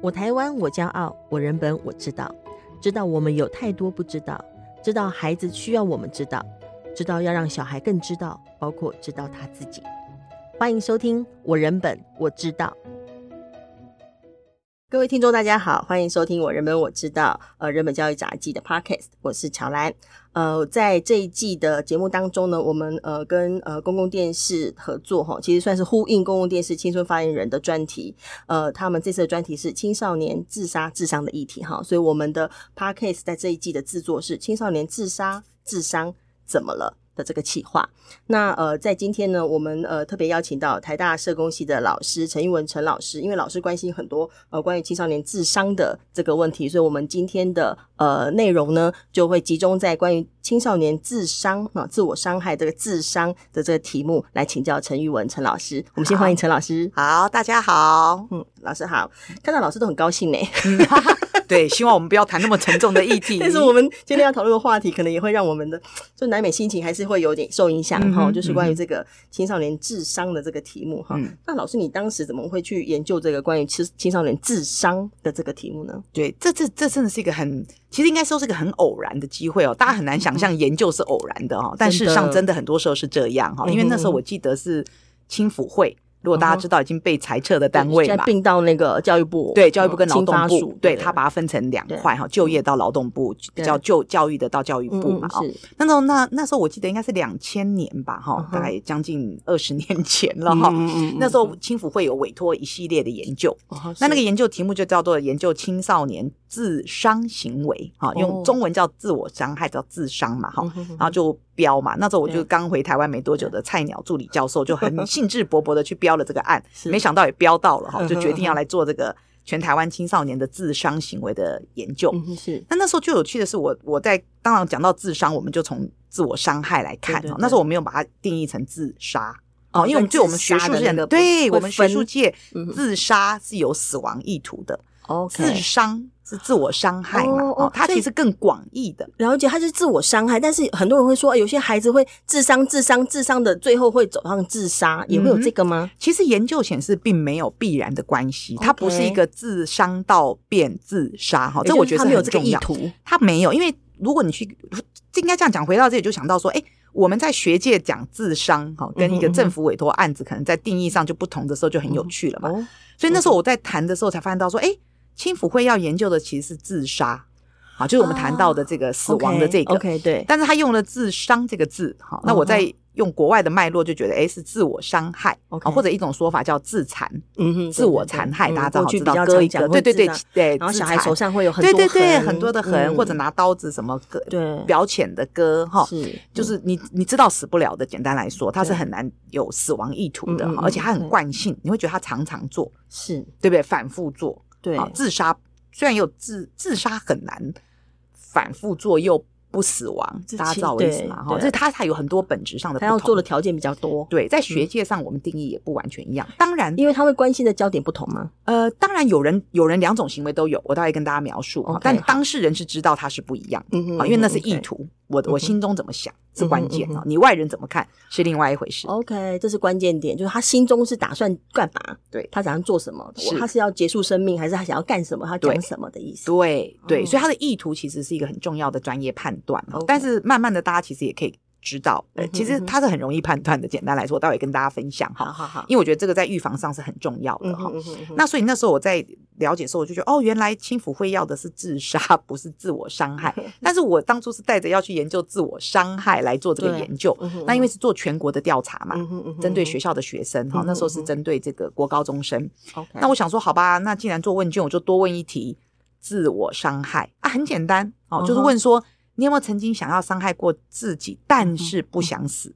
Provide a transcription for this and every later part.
我台湾，我骄傲；我人本，我知道。知道我们有太多不知道，知道孩子需要我们知道，知道要让小孩更知道，包括知道他自己。欢迎收听《我人本我知道》。各位听众，大家好，欢迎收听我人本我知道，呃，人本教育杂记的 Podcast，我是乔兰。呃，在这一季的节目当中呢，我们呃跟呃公共电视合作哈，其实算是呼应公共电视青春发言人的专题。呃，他们这次的专题是青少年自杀自伤的议题哈，所以我们的 Podcast 在这一季的制作是青少年自杀自伤怎么了？的这个企划，那呃，在今天呢，我们呃特别邀请到台大社工系的老师陈玉文陈老师，因为老师关心很多呃关于青少年智商的这个问题，所以我们今天的呃内容呢，就会集中在关于青少年智商啊、自我伤害这个智商的这个题目来请教陈玉文陈老师。我们先欢迎陈老师。好，好，大家好，嗯，老师好，看到老师都很高兴呢。对，希望我们不要谈那么沉重的议题。但是我们今天要讨论的话题，可能也会让我们的就难免心情还是会有点受影响哈、嗯。就是关于这个青少年智商的这个题目哈、嗯。那老师，你当时怎么会去研究这个关于青青少年智商的这个题目呢？对，这这这真的是一个很，其实应该说是一个很偶然的机会哦。大家很难想象研究是偶然的哈、嗯，但事实上真的很多时候是这样哈。因为那时候我记得是青辅会。如果大家知道已经被裁撤的单位嘛，并到那个教育部，对，教育部跟劳动部，对，他把它分成两块哈，就业到劳动部，叫就教育的到教育部嘛。嗯、那时候那那时候我记得应该是两千年吧，哈、嗯，大概将近二十年前了哈、嗯。那时候青辅会有委托一系列的研究，嗯、那那个研究题目就叫做研究青少年自伤行为，哈，用中文叫自我伤害，叫自伤嘛，哈，然后就。标嘛，那时候我就刚回台湾没多久的菜鸟助理教授，就很 兴致勃勃的去标了这个案，没想到也标到了哈，就决定要来做这个全台湾青少年的自伤行为的研究。是，那那时候最有趣的是我我在当然讲到自伤，我们就从自我伤害来看哈，那时候我没有把它定义成自杀哦，因为我们对我们学术界的，对我们学术界自杀是有死亡意图的。自伤是自我伤害嘛？哦，哦，它其实更广义的了解，它是自我伤害。但是很多人会说，有些孩子会自伤、自伤、自伤的，最后会走上自杀，也会有这个吗？嗯、其实研究显示，并没有必然的关系。它不是一个自伤到变自杀哈，这我觉得没有这个意图。它没有，因为如果你去，应该这样讲。回到这里就想到说，哎，我们在学界讲自伤哈，跟一个政府委托案子可能在定义上就不同的时候，就很有趣了嘛。嗯、所以那时候我在谈的时候，才发现到说，哎。青辅会要研究的其实是自杀，啊，就是我们谈到的这个死亡的这个，OK，对。但是他用了自伤这个字，哈，那我在用国外的脉络就觉得，哎，是自我伤害，或者一种说法叫自残，嗯哼，自我残害，大家正好知道割一个，对对对对，然后小孩手上会有很多对对对很多的痕，或者拿刀子什么割，对，表浅的割，哈，是，就是你你知道死不了的，简单来说，他是很难有死亡意图的，而且他很惯性，你会觉得他常常做，是对不对？反复做。对，自杀虽然也有自自杀很难反复做又不死亡，大家知道我意思吗？哈，这他还有很多本质上的不同，他要做的条件比较多。对，在学界上我们定义也不完全一样。当然，因为他会关心的焦点不同吗？呃，当然有人有人两种行为都有，我大概跟大家描述。但当事人是知道他是不一样，嗯嗯，因为那是意图。我我心中怎么想是关键啊，你外人怎么看是另外一回事。OK，这是关键点，就是他心中是打算干嘛？对，他打算做什么？他是要结束生命，还是他想要干什么？他讲什么的意思？对对，所以他的意图其实是一个很重要的专业判断。但是慢慢的，大家其实也可以。知道，其实它是很容易判断的。简单来说，我待会跟大家分享哈。好好好，因为我觉得这个在预防上是很重要的哈。那所以那时候我在了解的时候，我就觉得哦，原来青辅会要的是自杀，不是自我伤害。但是我当初是带着要去研究自我伤害来做这个研究。那因为是做全国的调查嘛，针对学校的学生哈，那时候是针对这个国高中生。那我想说，好吧，那既然做问卷，我就多问一题：自我伤害啊，很简单哦，就是问说。你有没有曾经想要伤害过自己，但是不想死？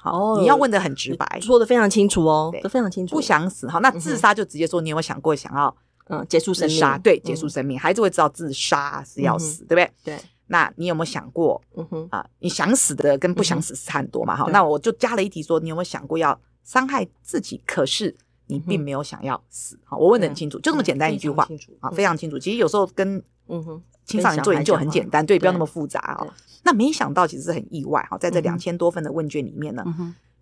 好，你要问得很直白，说得非常清楚哦，都非常清楚。不想死，好，那自杀就直接说，你有没有想过想要嗯结束生命？对，结束生命，孩子会知道自杀是要死，对不对？对。那你有没有想过？嗯哼啊，你想死的跟不想死是差很多嘛？好，那我就加了一题，说你有没有想过要伤害自己？可是你并没有想要死。好，我问得很清楚，就这么简单一句话啊，非常清楚。其实有时候跟嗯哼。青少年做研究很简单，对，不要那么复杂啊。那没想到其实是很意外哈，在这两千多份的问卷里面呢，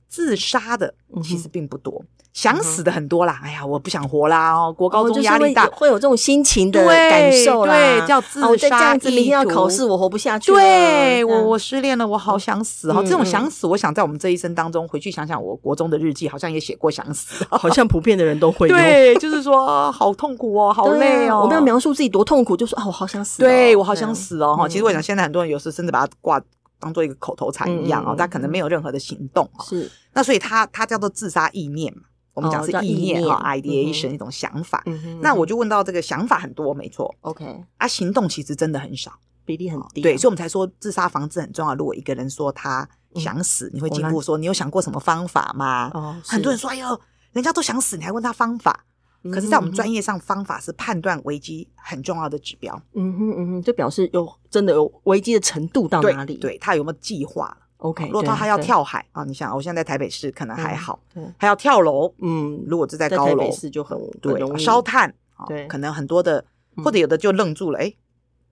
自杀的其实并不多。想死的很多啦，哎呀，我不想活啦哦，国高中压力大，会有这种心情的感受啦，对，叫自杀。再这样子，明天要考试，我活不下去。对，我我失恋了，我好想死哈。这种想死，我想在我们这一生当中回去想想，我国中的日记好像也写过想死，好像普遍的人都会。对，就是说好痛苦哦，好累哦。我们要描述自己多痛苦，就说啊，我好想死。对，我好想死哦哈。其实我想，现在很多人有时甚至把它挂当做一个口头禅一样哦，他可能没有任何的行动。是，那所以他他叫做自杀意念嘛。我们讲是意念哈，ideation 一种想法。那我就问到这个想法很多，没错。OK，啊，行动其实真的很少，比例很低。对，所以我们才说自杀防治很重要。如果一个人说他想死，你会进一步说，你有想过什么方法吗？哦，很多人说，哎呦，人家都想死，你还问他方法？可是，在我们专业上，方法是判断危机很重要的指标。嗯哼嗯哼，就表示有真的有危机的程度到哪里？对，他有没有计划？OK，如果他还要跳海啊，你想，我现在在台北市可能还好，还要跳楼，嗯，如果是在高楼，市就很对，烧炭，对，可能很多的，或者有的就愣住了，哎，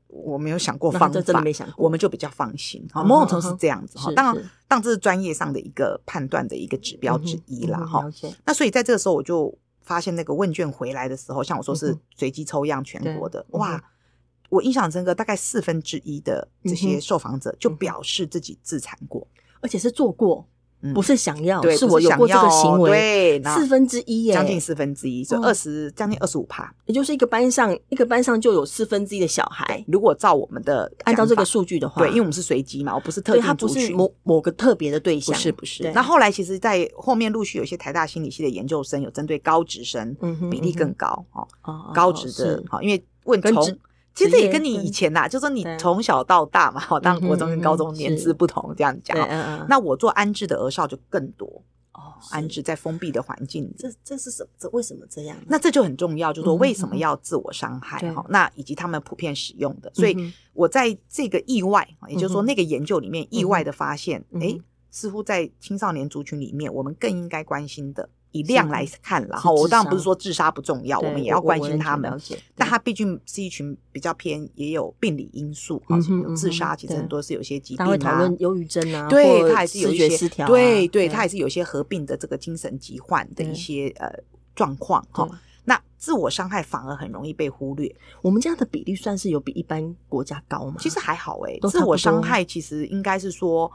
我没有想过方法，真的没想过，我们就比较放心啊。某种程度是这样子哈，当然，当然这是专业上的一个判断的一个指标之一啦哈。那所以在这个时候，我就发现那个问卷回来的时候，像我说是随机抽样全国的，哇。我印象深刻，大概四分之一的这些受访者就表示自己自残过，而且是做过，不是想要，是我有过这个行为。对，四分之一耶，将近四分之一，就二十，将近二十五趴，也就是一个班上，一个班上就有四分之一的小孩。如果照我们的按照这个数据的话，对，因为我们是随机嘛，我不是特定族群，某某个特别的对象，不是不是。那后来其实，在后面陆续有些台大心理系的研究生有针对高职生，比例更高哦，高职的，好，因为问从。其实这也跟你以前呐，就说你从小到大嘛，好，当国中跟高中年资不同这样讲。那我做安置的儿少就更多哦，安置在封闭的环境，这这是什么？这为什么这样？那这就很重要，就是说为什么要自我伤害哈？那以及他们普遍使用的，所以我在这个意外，也就是说那个研究里面意外的发现，哎，似乎在青少年族群里面，我们更应该关心的。以量来看，然后我当然不是说自杀不重要，我们也要关心他们。但他毕竟是一群比较偏，也有病理因素，有自杀，其实很多是有些疾病啊，讨论忧郁症啊，对他还是有一些失调，对对，他还是有一些合并的这个精神疾患的一些呃状况哈。那自我伤害反而很容易被忽略。我们这样的比例算是有比一般国家高吗？其实还好哎，自我伤害其实应该是说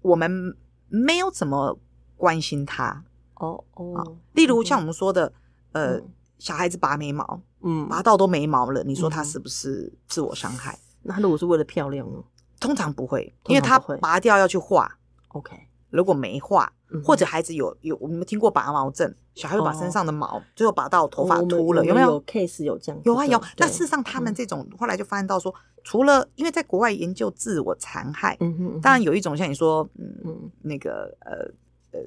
我们没有怎么关心他。哦哦，例如像我们说的，呃，小孩子拔眉毛，嗯，拔到都没毛了，你说他是不是自我伤害？那他如果是为了漂亮呢？通常不会，因为他拔掉要去画。OK，如果没画，或者孩子有有，我们听过拔毛症，小孩会把身上的毛最后拔到头发秃了，有没有？case 有这样？有啊有。那事实上，他们这种后来就发现到说，除了因为在国外研究自我残害，嗯当然有一种像你说，嗯那个呃呃。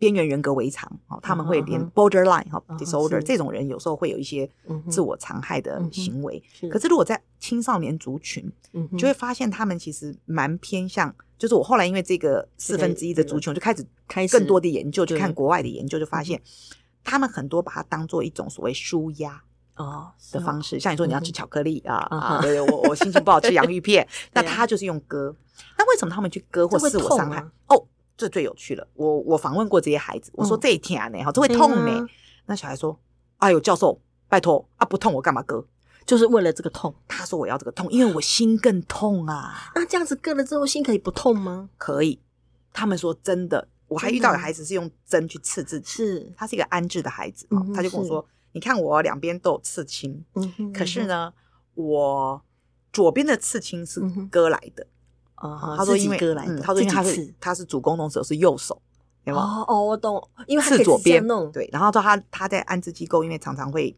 边缘人格为常，他们会连 borderline 哈 disorder 这种人有时候会有一些自我残害的行为。可是如果在青少年族群，就会发现他们其实蛮偏向，就是我后来因为这个四分之一的族群，我就开始开更多的研究，就看国外的研究，就发现他们很多把它当做一种所谓舒压哦的方式，像你说你要吃巧克力啊啊，对我我心情不好吃洋芋片，那他就是用割。那为什么他们去割或自我伤害？哦。这最有趣了，我我访问过这些孩子，我说这一天啊呢，哈，这会痛呢。那小孩说：“哎呦，教授，拜托啊，不痛我干嘛割？就是为了这个痛。”他说：“我要这个痛，因为我心更痛啊。”那这样子割了之后，心可以不痛吗？可以。他们说真的，我还遇到有孩子是用针去刺自己，是他是一个安置的孩子，他就跟我说：“你看我两边都有刺青，可是呢，我左边的刺青是割来的。”啊，他说因为他说因为他是他是主攻动手是右手，有吗？哦哦，我懂，因为是左边，对。然后说他他在安置机构，因为常常会，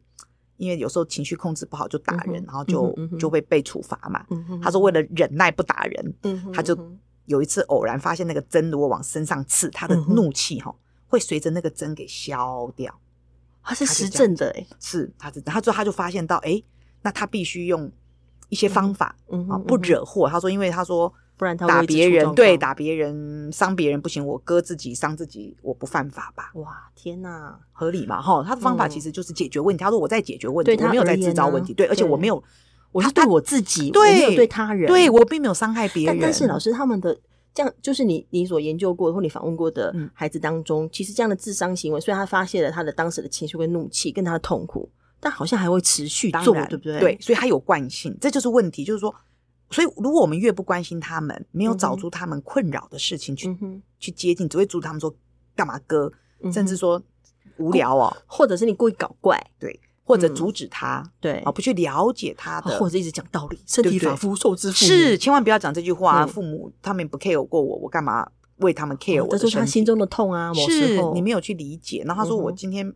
因为有时候情绪控制不好就打人，然后就就会被处罚嘛。他说为了忍耐不打人，他就有一次偶然发现那个针如果往身上刺，他的怒气哈会随着那个针给消掉。他是实证的哎，是他是他说他就发现到哎，那他必须用一些方法啊不惹祸。他说因为他说。不然他打别人，对，打别人伤别人不行，我割自己伤自己，我不犯法吧？哇，天哪，合理嘛？哈，他的方法其实就是解决问题。他说我在解决问题，我没有在制造问题。对，而且我没有，我是对我自己，我没有对他人，对我并没有伤害别人。但是老师他们的这样就是你你所研究过或你访问过的孩子当中，嗯、其实这样的智商行为，虽然他发泄了他的当时的情绪跟怒气跟他的痛苦，但好像还会持续做，对不对？对，所以他有惯性，这就是问题。就是说，所以如果我们越不关心他们，没有找出他们困扰的事情去、嗯、去接近，只会阻止他们说干嘛割，嗯、甚至说无聊哦，或者是你故意搞怪，对。或者阻止他，嗯、对啊，不去了解他的，或者一直讲道理，身体发肤受之父母。是，千万不要讲这句话。嗯、父母他们不 care 过我，我干嘛为他们 care 我？这是他心中的痛啊。是你没有去理解。然后他说我今天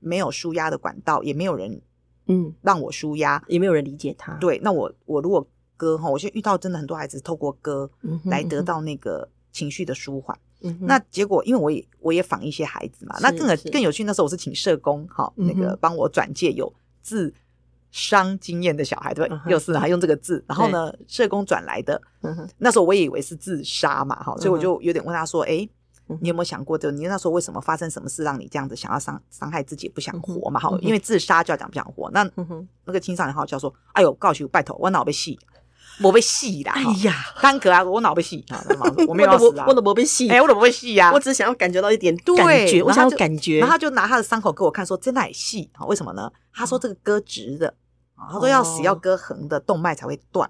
没有舒压的管道，也没有人嗯让我舒压，也没有人理解他。对，那我我如果歌哈，我现在遇到真的很多孩子透过歌来得到那个情绪的舒缓。那结果，因为我也我也访一些孩子嘛，那更更有趣。那时候我是请社工哈，那个帮我转介有自伤经验的小孩，对吧？又、是还用这个字，然后呢，社工转来的。那时候我也以为是自杀嘛，哈，所以我就有点问他说：“哎、你有没有想过，就你那时候为什么发生什么事，让你这样子想要伤伤害自己，不想活嘛？哈、嗯，因为自杀就要讲不想活。那、嗯、那个青少年号叫说：哎呦，告诉拜托，我脑被戏。”我被戏啦！哎呀，单哥啊，我脑被戏啊！我没 有死啊！我都没被戏？哎，我怎么被戏呀？我只想要感觉到一点感觉，我想要感觉。然后他就拿他的伤口给我看，说真的很细啊？为什么呢？他说这个割直的啊，他说要死要割横的，动脉才会断。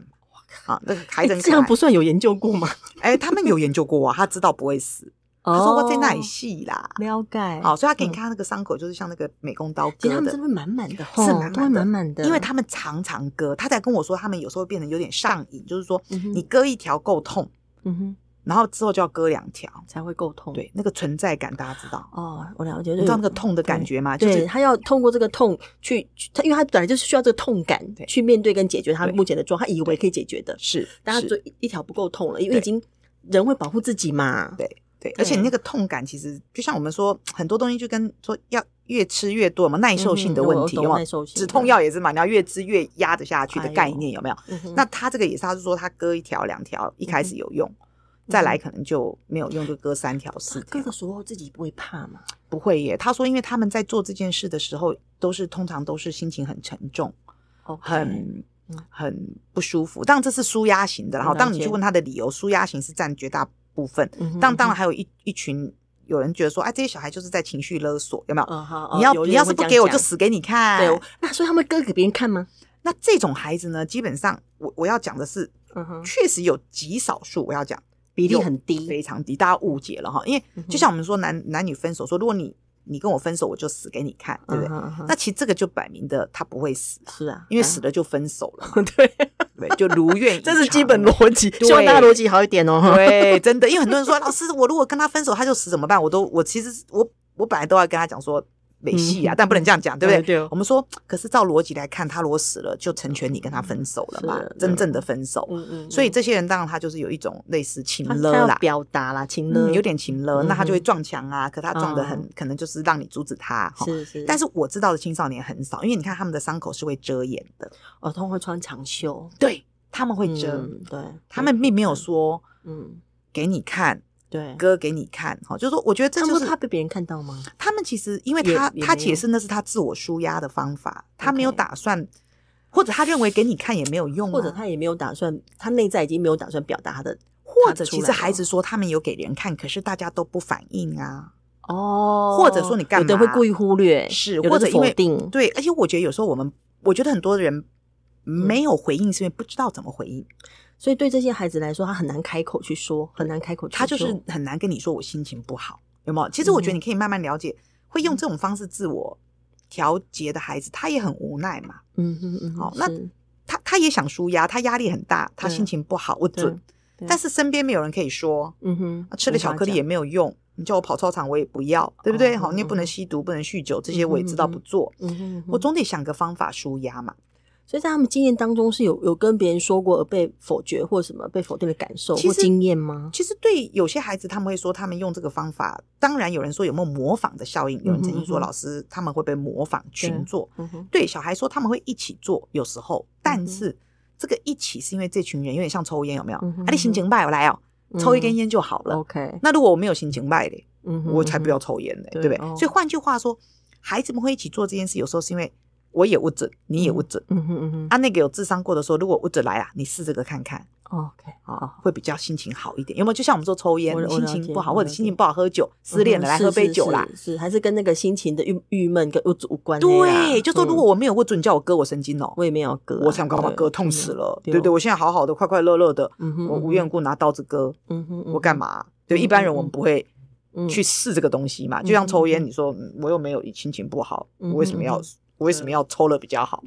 啊，那个孩子这样不算有研究过吗？哎，他们有研究过啊，他知道不会死。他说我在那里细啦，了解。好，所以他给你看那个伤口，就是像那个美工刀割的，其实他们真的满满的，是满满满满的。因为他们常常割，他在跟我说，他们有时候会变得有点上瘾，就是说你割一条够痛，嗯哼，然后之后就要割两条。才会够痛。对，那个存在感大家知道。哦，我了解，你知道那个痛的感觉吗？就是他要通过这个痛去，他因为他本来就是需要这个痛感去面对跟解决他目前的状况，他以为可以解决的，是，但他就一条不够痛了，因为已经人会保护自己嘛，对。对，而且你那个痛感其实就像我们说很多东西，就跟说要越吃越多嘛，耐受性的问题，有没有？止痛药也是嘛，你要越吃越压得下去的概念，有没有？那他这个也是，他是说他割一条两条，一开始有用，再来可能就没有用，就割三条四条。割的时候自己不会怕吗？不会耶。他说，因为他们在做这件事的时候，都是通常都是心情很沉重，很很不舒服。当然这是舒压型的，然后当你去问他的理由，舒压型是占绝大部分，但当然还有一一群有人觉得说，哎，这些小孩就是在情绪勒索，有没有？你要你要是不给我，就死给你看。对，那所以他们割给别人看吗？那这种孩子呢，基本上我我要讲的是，确实有极少数，我要讲比例很低，非常低，大家误解了哈。因为就像我们说男男女分手，说如果你。你跟我分手，我就死给你看，对不对？那其实这个就摆明的，他不会死，是啊，因为死了就分手了，对 对，就如愿，这是基本逻辑，希望大家逻辑好一点哦。对，真的，因为很多人说，老师，我如果跟他分手，他就死怎么办？我都，我其实我我本来都要跟他讲说。没戏啊，但不能这样讲，对不对？我们说，可是照逻辑来看，他如果死了，就成全你跟他分手了嘛，真正的分手。所以这些人当然他就是有一种类似情勒啦，表达啦，情勒，有点情勒，那他就会撞墙啊。可他撞得很，可能就是让你阻止他。是是。但是我知道的青少年很少，因为你看他们的伤口是会遮掩的，哦，他们会穿长袖，对，他们会遮，对，他们并没有说，嗯，给你看。对，割给你看，哈，就是说，我觉得这就是他被别人看到吗？他们其实，因为他他解释那是他自我舒压的方法，他没有打算，或者他认为给你看也没有用，或者他也没有打算，他内在已经没有打算表达他的，或者其实孩子说他们有给人看，可是大家都不反应啊，哦，或者说你干嘛？有的会故意忽略，是或者否定，对，而且我觉得有时候我们，我觉得很多人没有回应，是因为不知道怎么回应。所以对这些孩子来说，他很难开口去说，很难开口去说。他就是很难跟你说我心情不好，有没有？其实我觉得你可以慢慢了解，会用这种方式自我调节的孩子，他也很无奈嘛。嗯嗯嗯。好，那他他也想舒压，他压力很大，他心情不好，我准。但是身边没有人可以说，嗯哼，吃了巧克力也没有用，你叫我跑操场我也不要，对不对？好，你也不能吸毒，不能酗酒，这些我也知道不做。嗯哼，我总得想个方法舒压嘛。所以在他们经验当中是有有跟别人说过而被否决或什么被否定的感受或经验吗？其实对有些孩子他们会说他们用这个方法，当然有人说有没有模仿的效应？有人曾经说老师他们会被模仿群做，对小孩说他们会一起做，有时候，但是这个一起是因为这群人有点像抽烟，有没有？啊，你心情坏我来哦，抽一根烟就好了。OK，那如果我没有心情坏的，我才不要抽烟呢，对不对？所以换句话说，孩子们会一起做这件事，有时候是因为。我也不准，你也不准。嗯哼嗯哼。啊，那个有智商过的时候，如果不准来啊，你试这个看看。OK，啊，会比较心情好一点。有没有？就像我们说抽烟，心情不好或者心情不好喝酒，失恋了来喝杯酒啦，是还是跟那个心情的郁郁闷跟无关。对，就说如果我没有握住，你叫我割我神经哦，我也没有割，我想干嘛割？痛死了，对对，我现在好好的，快快乐乐的，我无缘故拿刀子割，嗯哼我干嘛？对一般人我们不会去试这个东西嘛。就像抽烟，你说我又没有心情不好，我为什么要我为什么要抽了比较好？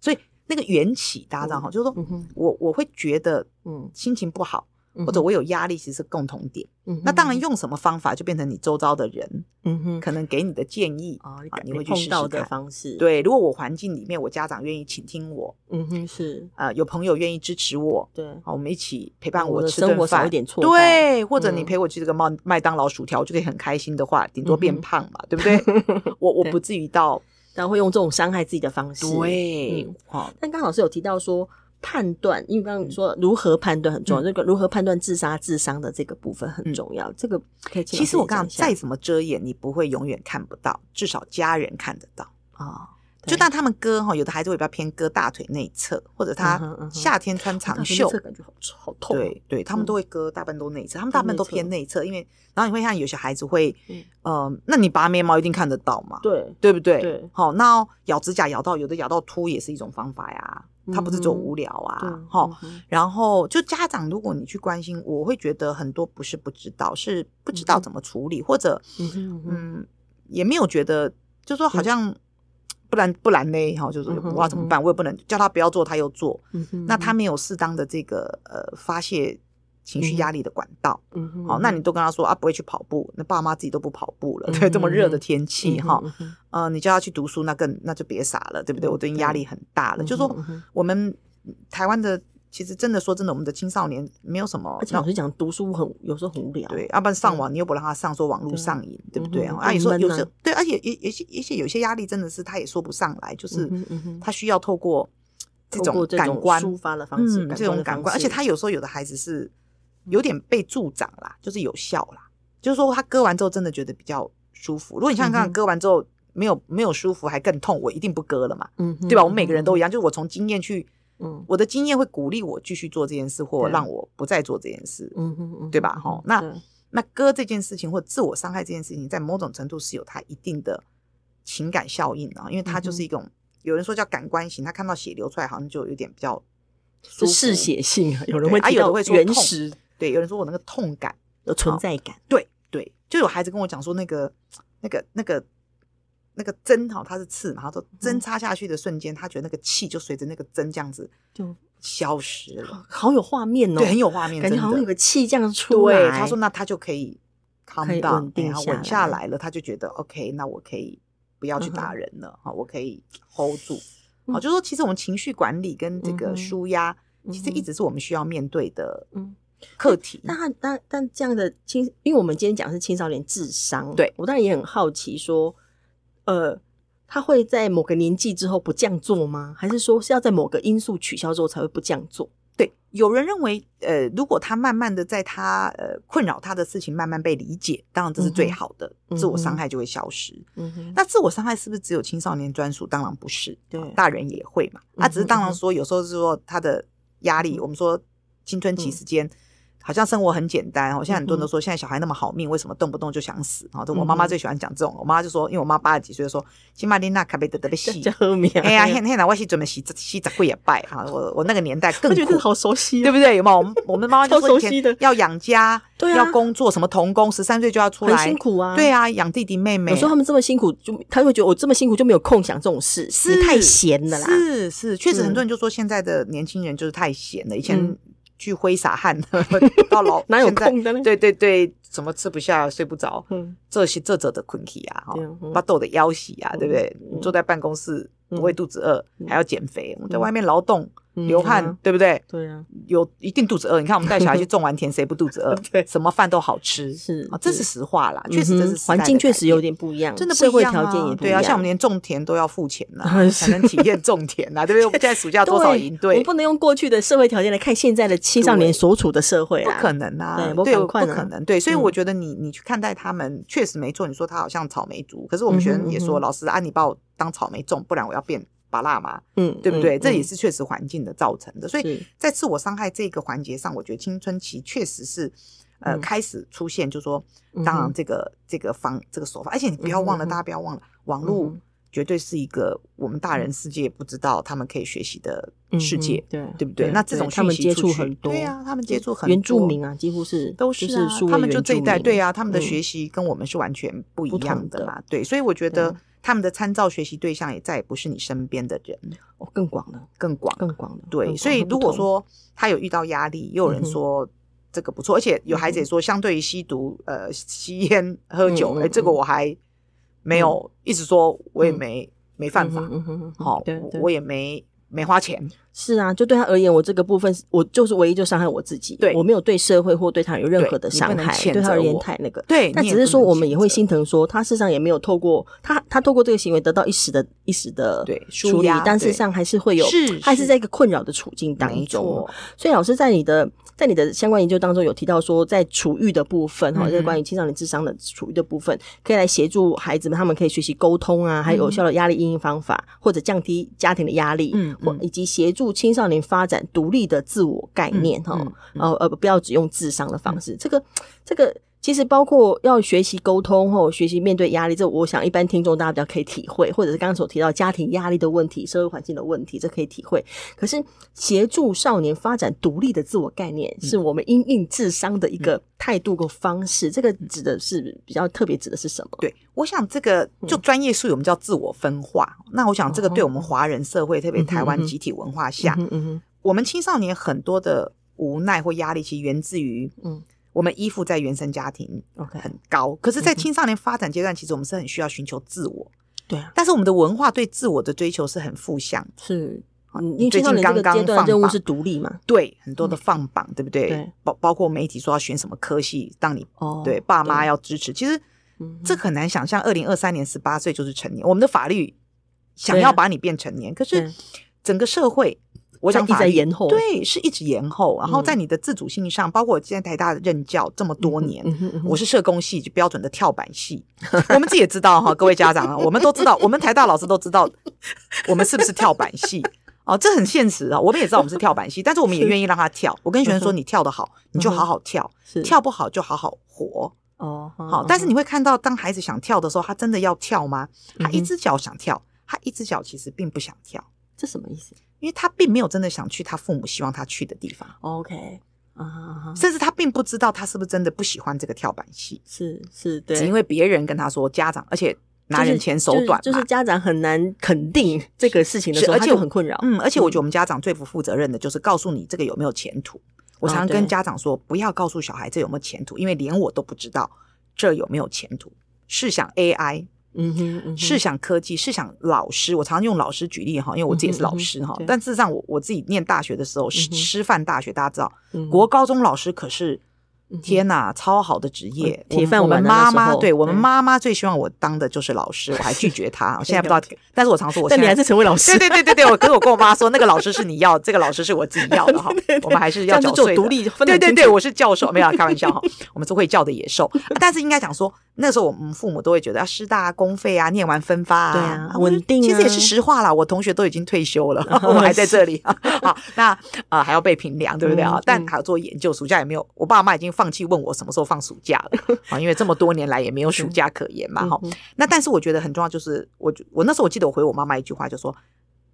所以。那个缘起，大家知道哈，就是说我我会觉得，嗯，心情不好，或者我有压力，其实是共同点。那当然用什么方法，就变成你周遭的人，嗯哼，可能给你的建议啊，你会去试试的方式。对，如果我环境里面，我家长愿意倾听我，嗯哼，是啊，有朋友愿意支持我，对，好，我们一起陪伴我吃顿饭，对，或者你陪我去这个麦麦当劳薯条，我就可以很开心的话，顶多变胖嘛，对不对？我我不至于到。然后会用这种伤害自己的方式。对，好。但刚老师有提到说判断，因为刚刚你说如何判断很重要，这个如何判断自杀自伤的这个部分很重要。这个可以。其实我刚刚再怎么遮掩，你不会永远看不到，至少家人看得到啊。就但他们割哈，有的孩子会比较偏割大腿内侧，或者他夏天穿长袖，感觉好好痛。对对，他们都会割，大部分都内侧，他们大部分都偏内侧，因为然后你会看有些孩子会，嗯，那你拔眉毛一定看得到嘛？对，对不对？对，好，那咬指甲咬到，有的咬到秃也是一种方法呀，他不是做无聊啊，哈，然后就家长，如果你去关心，我会觉得很多不是不知道，是不知道怎么处理，或者嗯，也没有觉得，就说好像。不然不然呢？哈，就是我要怎么办？我也不能叫他不要做，他又做。那他没有适当的这个呃发泄情绪压力的管道。好，那你都跟他说啊，不会去跑步，那爸妈自己都不跑步了。对，这么热的天气哈，呃，你叫他去读书，那更那就别傻了，对不对？我最近压力很大了。就说我们台湾的。其实真的说真的，我们的青少年没有什么。而且老实讲，读书很有时候很无聊。对，要不然上网你又不让他上，说网络上瘾，对不对啊？啊，有时候有时候对，而且也有些有些有些压力真的是他也说不上来，就是他需要透过这种感官抒发的方式，这种感官。而且他有时候有的孩子是有点被助长啦，就是有效啦，就是说他割完之后真的觉得比较舒服。如果你像刚刚割完之后没有没有舒服还更痛，我一定不割了嘛，嗯，对吧？我们每个人都一样，就是我从经验去。嗯，我的经验会鼓励我继续做这件事，或让我不再做这件事。嗯嗯嗯，对吧？哈，那那割这件事情或自我伤害这件事情，在某种程度是有它一定的情感效应啊，因为它就是一种有人说叫感官型，他看到血流出来，好像就有点比较是嗜血性啊。有人会啊，有的会说原始，对，有人说我那个痛感有存在感，对对，就有孩子跟我讲说那个那个那个。那个针哈，它是刺嘛，他说针插下去的瞬间，他觉得那个气就随着那个针这样子就消失了，好有画面哦，对，很有画面，感觉好像有个气这样出来。对，他说那他就可以 calm down，然后稳下来了，他就觉得 OK，那我可以不要去打人了，好，我可以 hold 住。好，就是说其实我们情绪管理跟这个舒压，其实一直是我们需要面对的课题。那但但这样的青，因为我们今天讲的是青少年智商，对我当然也很好奇说。呃，他会在某个年纪之后不这样做吗？还是说是要在某个因素取消之后才会不这样做？对，有人认为，呃，如果他慢慢的在他呃困扰他的事情慢慢被理解，当然这是最好的，嗯、自我伤害就会消失。嗯哼，那自我伤害是不是只有青少年专属？当然不是，对，大人也会嘛。那、嗯啊、只是当然说，有时候是说他的压力，嗯、我们说青春期时间。嗯好像生活很简单，我现在很多人都说，现在小孩那么好命，为什么动不动就想死？啊，我妈妈最喜欢讲这种。我妈就说，因为我妈八十几岁，说起码你那卡贝德德的洗，哎呀，现现在我是准备洗洗澡跪也拜哈。我我那个年代更苦，好熟悉，对不对？有没有？我们我们妈妈就说以前要养家，要工作，什么童工，十三岁就要出来，很辛苦啊。对啊，养弟弟妹妹。有时候他们这么辛苦，就他会觉得我这么辛苦就没有空想这种事，是太闲了啦。是是，确实很多人就说现在的年轻人就是太闲了，以前。去挥洒汗。到老哪有空的呢？对对对，什么吃不下睡不着，这些这者的困体啊，哈，巴豆的腰洗啊，对不对？你坐在办公室不会肚子饿，还要减肥，我们在外面劳动。流汗，对不对？对啊，有一定肚子饿。你看，我们带小孩去 种完田，谁不肚子饿？对，什么饭都好吃，是啊，这是实话啦。确实，这是环境确实有点不一样，真的社会条件也不一样。对啊，像我们连种田都要付钱呐，才能体验种田呐，对不对？我们现在暑假多少营队？我们不能用过去的社会条件来看现在的青少年所处的社会啊，不可能啊，对，不可能。对，所以我觉得你你去看待他们，确实没错。你说他好像草莓族，可是我们学生也说，老师啊，你把我当草莓种，不然我要变芭乐嘛，嗯，对不对？这也是确实环境的造成的。所以在自我伤害这个环节上，我觉得青春期确实是呃开始出现，就是说，当然这个这个方这个手法，而且你不要忘了，大家不要忘了，网络绝对是一个我们大人世界不知道他们可以学习的世界，对对不对？那这种他们接触很多，对啊，他们接触很多。原住民啊，几乎是都是啊，他们就这一代，对啊，他们的学习跟我们是完全不一样的嘛，对，所以我觉得。他们的参照学习对象也再也不是你身边的人，哦，更广了，更广，更广了。对，所以如果说他有遇到压力，又有人说这个不错，而且有孩子也说，相对于吸毒、呃，吸烟、喝酒，哎，这个我还没有一直说，我也没没犯法，好，我也没。没花钱是啊，就对他而言，我这个部分我就是唯一就伤害我自己，对我没有对社会或对他有任何的伤害，对他而言太那个。对，那只是说我们也会心疼，说他事实上也没有透过他，他透过这个行为得到一时的一时的对处理，但事实上还是会有，他还是在一个困扰的处境当中。所以老师在你的在你的相关研究当中有提到说，在处遇的部分哈，就是关于青少年智商的处遇的部分，可以来协助孩子们，他们可以学习沟通啊，还有有效的压力应对方法，或者降低家庭的压力，嗯。或以及协助青少年发展独立的自我概念，哈、呃呃，不要只用智商的方式。嗯、这个这个其实包括要学习沟通，或学习面对压力。这我想一般听众大家比较可以体会，或者是刚刚所提到家庭压力的问题、社会环境的问题，这可以体会。可是协助少年发展独立的自我概念，嗯、是我们因应智商的一个态度和方式。嗯、这个指的是比较特别，指的是什么？对。我想这个就专业术语，我们叫自我分化。嗯、那我想这个对我们华人社会，嗯、特别台湾集体文化下，我们青少年很多的无奈或压力，其实源自于，嗯，我们依附在原生家庭很高。嗯、可是，在青少年发展阶段，其实我们是很需要寻求自我。对、嗯，但是我们的文化对自我的追求是很负向。是，你最近刚刚放任务是独立嘛？对，很多的放榜，嗯、对不对？包包括媒体说要选什么科系，让你哦，对，爸妈要支持，其实。这很难想象，二零二三年十八岁就是成年。我们的法律想要把你变成年，可是整个社会，我想法律延后，对，是一直延后。然后在你的自主性上，包括我现在台大的任教这么多年，我是社工系，就标准的跳板系。我们自己也知道哈，各位家长啊，我们都知道，我们台大老师都知道，我们是不是跳板系？哦，这很现实啊。我们也知道我们是跳板系，但是我们也愿意让他跳。我跟学生说，你跳得好，你就好好跳；跳不好，就好好活。哦，好，但是你会看到，当孩子想跳的时候，他真的要跳吗？他一只脚想跳，他一只脚其实并不想跳，这什么意思？因为他并没有真的想去他父母希望他去的地方。OK，啊，甚至他并不知道他是不是真的不喜欢这个跳板戏，是是，对，只因为别人跟他说，家长，而且拿人钱手短，就是家长很难肯定这个事情的时候，而且很困扰。嗯，而且我觉得我们家长最不负责任的就是告诉你这个有没有前途。我常常跟家长说，不要告诉小孩这有没有前途，因为连我都不知道这有没有前途。试想 AI，嗯哼，试想科技，试想老师。我常常用老师举例哈，因为我自己也是老师哈。但事实上，我我自己念大学的时候，师师范大学，大家知道，国高中老师可是。天呐，超好的职业，铁饭碗。我们妈妈对我们妈妈最希望我当的就是老师，我还拒绝她。我现在不知道，但是我常说，我现在你还是成为老师。对对对对对，我可是我跟我妈说，那个老师是你要，这个老师是我自己要的哈。我们还是要缴税，独立。对对对，我是教授，没有开玩笑哈。我们是会教的野兽，但是应该讲说，那时候我们父母都会觉得要师大公费啊，念完分发啊，稳定。其实也是实话啦，我同学都已经退休了，我还在这里。好，那啊还要被评量，对不对啊？但还要做研究，暑假也没有。我爸妈已经放弃问我什么。时候放暑假了 啊，因为这么多年来也没有暑假可言嘛，哈。那但是我觉得很重要，就是我我那时候我记得我回我妈妈一句话，就说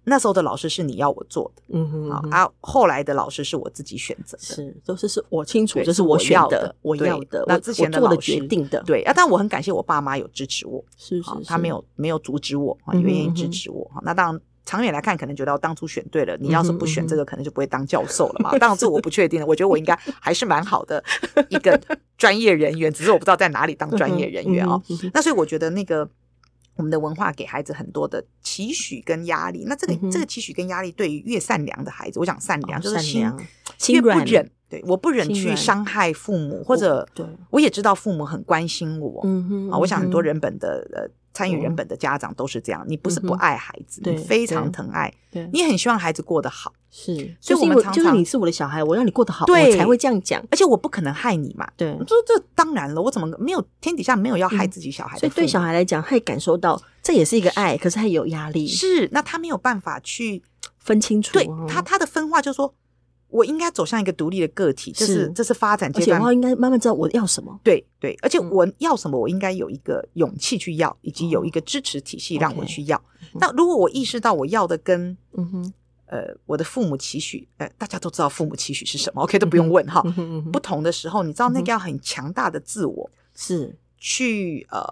那时候的老师是你要我做的，嗯哼，啊，后来的老师是我自己选择的，是都是是我清楚，这是我选的，我要的，那之前的老师决定的，对啊。但我很感谢我爸妈有支持我，是是，他没有没有阻止我，也愿意支持我。那当然。长远来看，可能觉得我当初选对了。你要是不选这个，可能就不会当教授了嘛。当然这我不确定了。我觉得我应该还是蛮好的一个专业人员，只是我不知道在哪里当专业人员哦。那所以我觉得那个我们的文化给孩子很多的期许跟压力。那这个这个期许跟压力，对于越善良的孩子，我讲善良就是心越不忍。对，我不忍去伤害父母，或者对，我也知道父母很关心我。嗯哼，啊，我想很多人本的呃。参与人本的家长都是这样，你不是不爱孩子，你非常疼爱，你很希望孩子过得好。是，所以我们常常就是你是我的小孩，我让你过得好，我才会这样讲。而且我不可能害你嘛。对，说这当然了，我怎么没有天底下没有要害自己小孩的？所以对小孩来讲，他也感受到这也是一个爱，可是他也有压力。是，那他没有办法去分清楚。对他，他的分化就是说。我应该走向一个独立的个体，这是这是发展阶段。而且我应该慢慢知道我要什么。对对，而且我要什么，我应该有一个勇气去要，以及有一个支持体系让我去要。那如果我意识到我要的跟嗯哼。呃我的父母期许，呃大家都知道父母期许是什么，OK 都不用问哈。不同的时候，你知道那个要很强大的自我是。去呃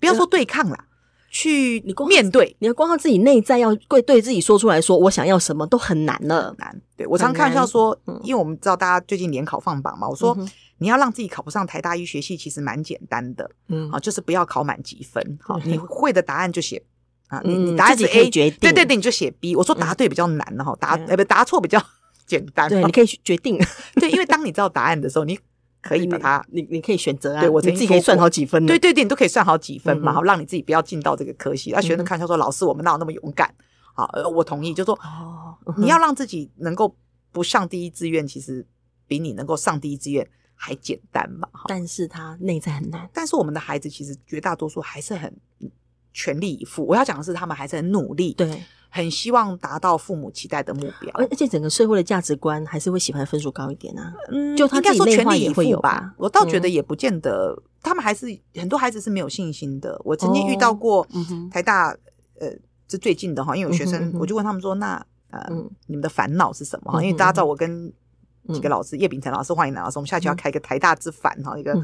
不要说对抗啦。去你面对，你要光靠自己内在要对对自己说出来说我想要什么都很难了，难。对我常开玩笑说，因为我们知道大家最近联考放榜嘛，我说你要让自己考不上台大医学系，其实蛮简单的，嗯，啊，就是不要考满级分，好，你会的答案就写啊，你你答案是 A，决定。对对对，你就写 B。我说答对比较难的哈，答呃不答错比较 简单，对，你可以决定，对，因为当你知道答案的时候，你。可以把它，你你可以选择啊，对我自己可以算好几分，对对对，你都可以算好几分嘛，好让你自己不要进到这个科系。那学生看他说：“老师，我们哪有那么勇敢？”好，我同意，就说哦，你要让自己能够不上第一志愿，其实比你能够上第一志愿还简单嘛。但是他内在很难。但是我们的孩子其实绝大多数还是很全力以赴。我要讲的是，他们还是很努力。对。很希望达到父母期待的目标，而而且整个社会的价值观还是会喜欢分数高一点啊。嗯，就他应该说全力以赴吧。我倒觉得也不见得，他们还是很多孩子是没有信心的。我曾经遇到过台大，呃，这最近的哈，因为有学生，我就问他们说：“那呃，你们的烦恼是什么？”，因为大家知道我跟几个老师，叶秉成老师、黄颖南老师，我们下去要开一个台大之烦哈，一个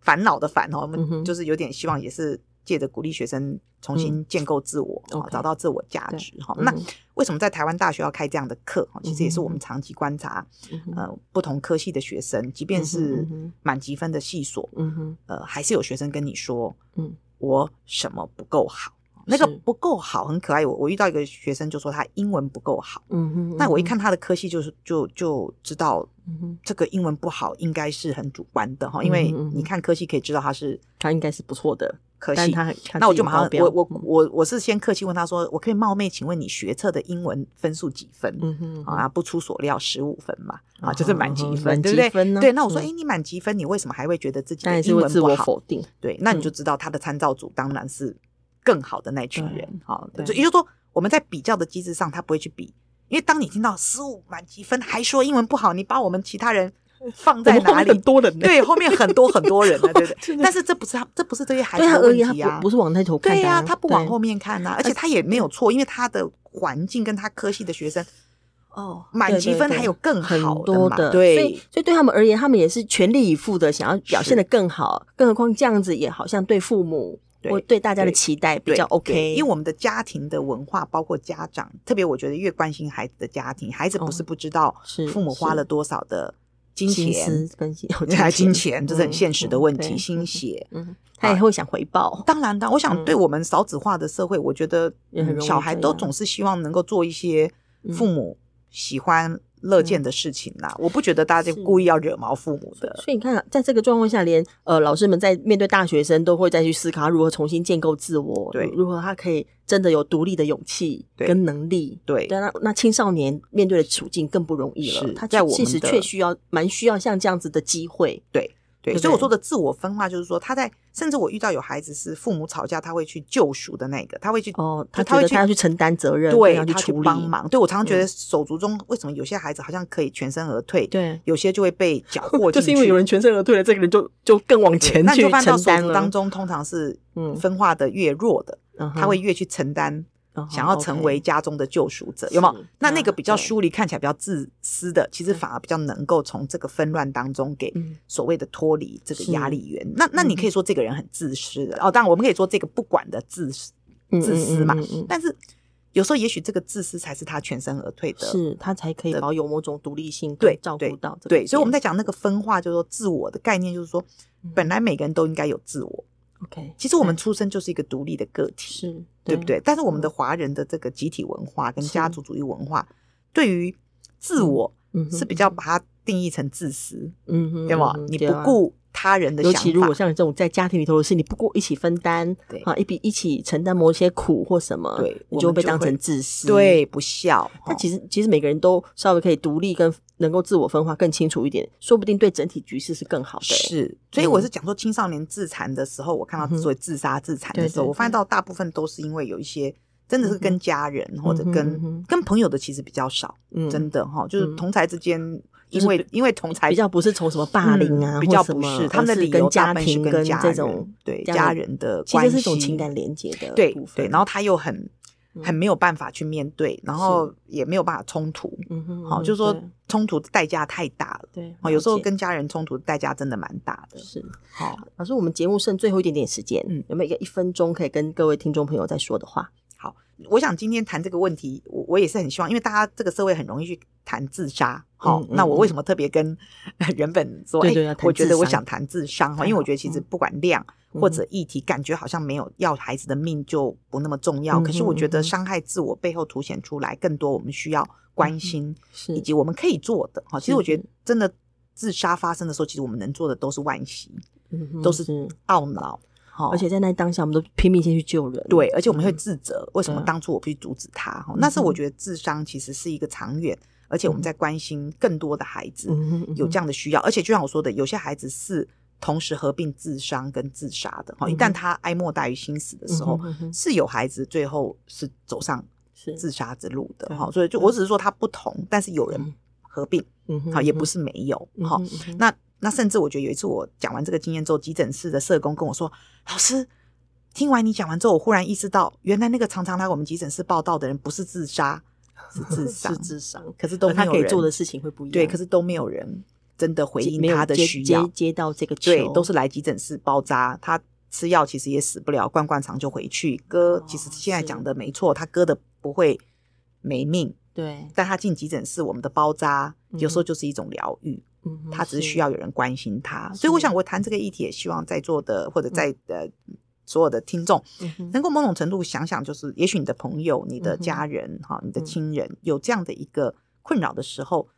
烦恼的烦哈，我们就是有点希望也是。借着鼓励学生重新建构自我，嗯找到自我价值哈。对那为什么在台湾大学要开这样的课？其实也是我们长期观察，嗯、呃，不同科系的学生，即便是满级分的系所，嗯、哼呃，还是有学生跟你说，嗯，我什么不够好？那个不够好很可爱。我我遇到一个学生就说他英文不够好，嗯哼，那我一看他的科系就是就就知道，这个英文不好应该是很主观的哈，因为你看科系可以知道他是他应该是不错的科系，他那我就马上我我我我是先客气问他说，我可以冒昧请问你学测的英文分数几分？嗯哼，啊不出所料十五分嘛，啊就是满级分，对不对？对，那我说哎你满级分你为什么还会觉得自己的英文不好？否定，对，那你就知道他的参照组当然是。更好的那群人，好，也就是说，我们在比较的机制上，他不会去比，因为当你听到十五满级分还说英文不好，你把我们其他人放在哪里？很多人，对，后面很多很多人了，对不对？但是这不是他，这不是这些孩子的问题啊，不是往那头看，对呀，他不往后面看呐，而且他也没有错，因为他的环境跟他科系的学生，哦，满积分还有更好的嘛，对，所以所以对他们而言，他们也是全力以赴的想要表现得更好，更何况这样子也好像对父母。我对，对大家的期待比较 OK，因为我们的家庭的文化，包括家长，特别我觉得越关心孩子的家庭，孩子不是不知道父母花了多少的金钱，跟还 金钱。这是很现实的问题，心血，嗯，他也会想回报。当然，当我想对我们少子化的社会，我觉得小孩都总是希望能够做一些父母喜欢。乐见的事情啦，我不觉得大家就故意要惹毛父母的。所以你看，在这个状况下，连呃老师们在面对大学生，都会再去思考如何重新建构自我，对，如何他可以真的有独立的勇气跟能力，对，对，那那青少年面对的处境更不容易了，是他在我其实确需要蛮需要像这样子的机会，对。对，所以我说的自我分化就是说，他在甚至我遇到有孩子是父母吵架，他会去救赎的那个，他会去哦，他他会他要去承担责任，对，他去帮忙。对，我常常觉得手足中为什么有些孩子好像可以全身而退，对，有些就会被 搅和进去，就是因为有人全身而退了，这个人就就更往前去承担了。那就到手足当中，通常是嗯分化的越弱的，他会越去承担。想要成为家中的救赎者，有没有？那那个比较疏离、看起来比较自私的，其实反而比较能够从这个纷乱当中给所谓的脱离这个压力源。那那你可以说这个人很自私的哦，当然我们可以说这个不管的自私自私嘛。但是有时候也许这个自私才是他全身而退的，是他才可以保有某种独立性，对，照顾到对。所以我们在讲那个分化，就是说自我的概念，就是说本来每个人都应该有自我。OK，其实我们出生就是一个独立的个体，是对不对？但是我们的华人的这个集体文化跟家族主义文化，对于自我是比较把它定义成自私，对吗？你不顾他人的想法。尤其如果像你这种在家庭里头的事，你不过一起分担，对啊，一比一起承担某些苦或什么，对，你就会被当成自私，对，不孝。但其实其实每个人都稍微可以独立跟能够自我分化更清楚一点，说不定对整体局势是更好的。是，所以我是讲说青少年自残的时候，我看到所谓自杀自残的时候，我发现到大部分都是因为有一些。真的是跟家人或者跟跟朋友的其实比较少，真的哈，就是同才之间，因为因为同才比较不是从什么霸凌啊，比较不是他们的理由，家庭跟这种对家人的关系，其实是一种情感连接的对对，然后他又很很没有办法去面对，然后也没有办法冲突，嗯哼好，就是说冲突的代价太大了，对，有时候跟家人冲突的代价真的蛮大的，是好，老师，我们节目剩最后一点点时间，嗯，有没有一个一分钟可以跟各位听众朋友再说的话？好，我想今天谈这个问题，我我也是很希望，因为大家这个社会很容易去谈自杀，好，那我为什么特别跟 原本说，哎，我觉得我想谈自伤哈，因为我觉得其实。不管量或者议题，感觉好像没有要孩子的命就不那么重要，可是我觉得伤害自我背后凸显出来更多，我们需要关心，以及我们可以做的，哈，其实我觉得真的自杀发生的时候，其实我们能做的都是惋惜，都是。懊恼。而且在那当下，我们都拼命先去救人。对，而且我们会自责，为什么当初我不去阻止他？那是我觉得智商其实是一个长远，而且我们在关心更多的孩子有这样的需要。而且就像我说的，有些孩子是同时合并自伤跟自杀的。一旦他哀莫大于心死的时候，是有孩子最后是走上自杀之路的。哈，所以就我只是说他不同，但是有人合并，好，也不是没有。好，那。那甚至我觉得有一次我讲完这个经验之后，急诊室的社工跟我说：“老师，听完你讲完之后，我忽然意识到，原来那个常常来我们急诊室报道的人不是自杀，是自杀，是自杀。可是都没有人他可以做的事情会不一样，对，可是都没有人真的回应他的需要，接，接到这个球，对，都是来急诊室包扎。他吃药其实也死不了，灌灌肠就回去。割其实现在讲的没错，他割的不会没命，对，但他进急诊室，我们的包扎有时候就是一种疗愈。”嗯他只是需要有人关心他，所以我想我谈这个议题，也希望在座的或者在呃所有的听众，能够某种程度想想，就是也许你的朋友、你的家人、哈、你的亲人有这样的一个困扰的时候，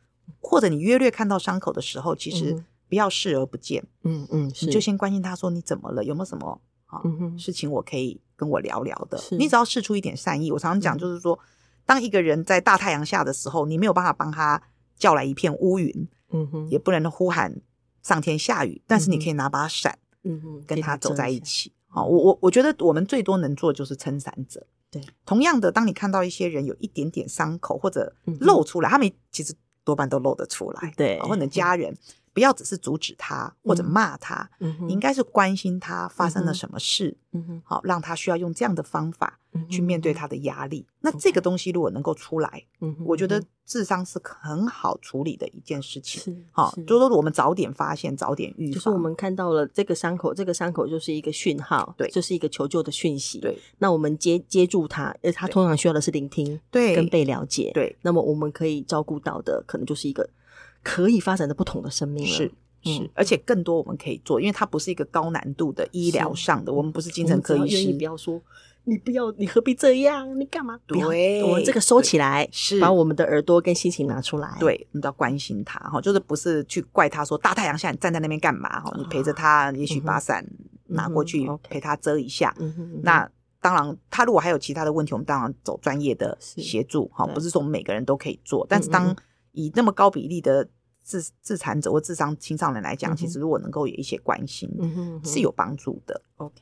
或者你约略看到伤口的时候，其实不要视而不见，嗯嗯，你就先关心他说你怎么了，有没有什么啊事情我可以跟我聊聊的，你只要试出一点善意。我常常讲，就是说，当一个人在大太阳下的时候，你没有办法帮他叫来一片乌云。嗯哼，也不能呼喊上天下雨，但是你可以拿把伞，嗯哼，跟他走在一起。好，我我我觉得我们最多能做的就是撑伞者。对，同样的，当你看到一些人有一点点伤口或者露出来，他们其实多半都露得出来，对，或者家人。不要只是阻止他或者骂他，你应该是关心他发生了什么事，好让他需要用这样的方法去面对他的压力。那这个东西如果能够出来，我觉得智商是很好处理的一件事情。好，就是说我们早点发现，早点预防。就是我们看到了这个伤口，这个伤口就是一个讯号，对，就是一个求救的讯息。对，那我们接接住他，而他通常需要的是聆听，对，跟被了解。对，那么我们可以照顾到的，可能就是一个。可以发展的不同的生命了，是是，而且更多我们可以做，因为它不是一个高难度的医疗上的，我们不是精神科医师。你不要说，你不要，你何必这样？你干嘛？对，我们这个收起来，是把我们的耳朵跟心情拿出来。对，你都要关心他哈，就是不是去怪他说大太阳下你站在那边干嘛哈？你陪着他，也许把伞拿过去陪他遮一下。那当然，他如果还有其他的问题，我们当然走专业的协助哈，不是说我们每个人都可以做，但是当。以那么高比例的自自残者或智商青少年来讲，其实如果能够有一些关心，是有帮助的。OK，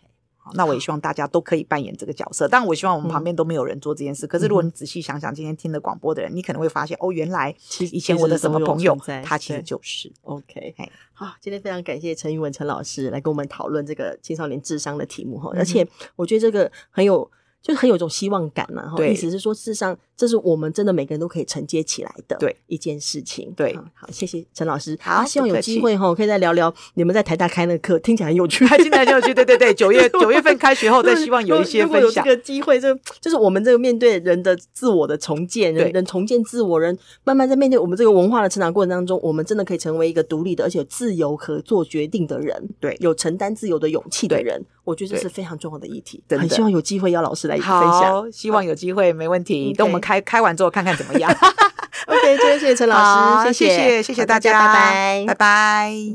那我也希望大家都可以扮演这个角色。当然，我希望我们旁边都没有人做这件事。可是，如果你仔细想想，今天听的广播的人，你可能会发现，哦，原来以前我的什么朋友，他其实就是 OK。好，今天非常感谢陈玉文陈老师来跟我们讨论这个青少年智商的题目哈，而且我觉得这个很有。就是很有一种希望感嘛，哈，意思是说，事实上，这是我们真的每个人都可以承接起来的，对一件事情。对，好，谢谢陈老师。好，希望有机会哈，可以再聊聊你们在台大开那个课，听起来很有趣，听起来很有趣。对对对，九月 九月份开学后，再希望有一些分享。这个机会，就就是我们这个面对人的自我的重建，人人重建自我，人慢慢在面对我们这个文化的成长过程当中，我们真的可以成为一个独立的，而且有自由可做决定的人，对，有承担自由的勇气的人。我觉得这是非常重要的议题，很希望有机会邀老师来分享。希望有机会，没问题。等我们开开开完之后，看看怎么样。OK，今天谢谢陈老师，谢谢谢谢大家，拜拜，拜拜。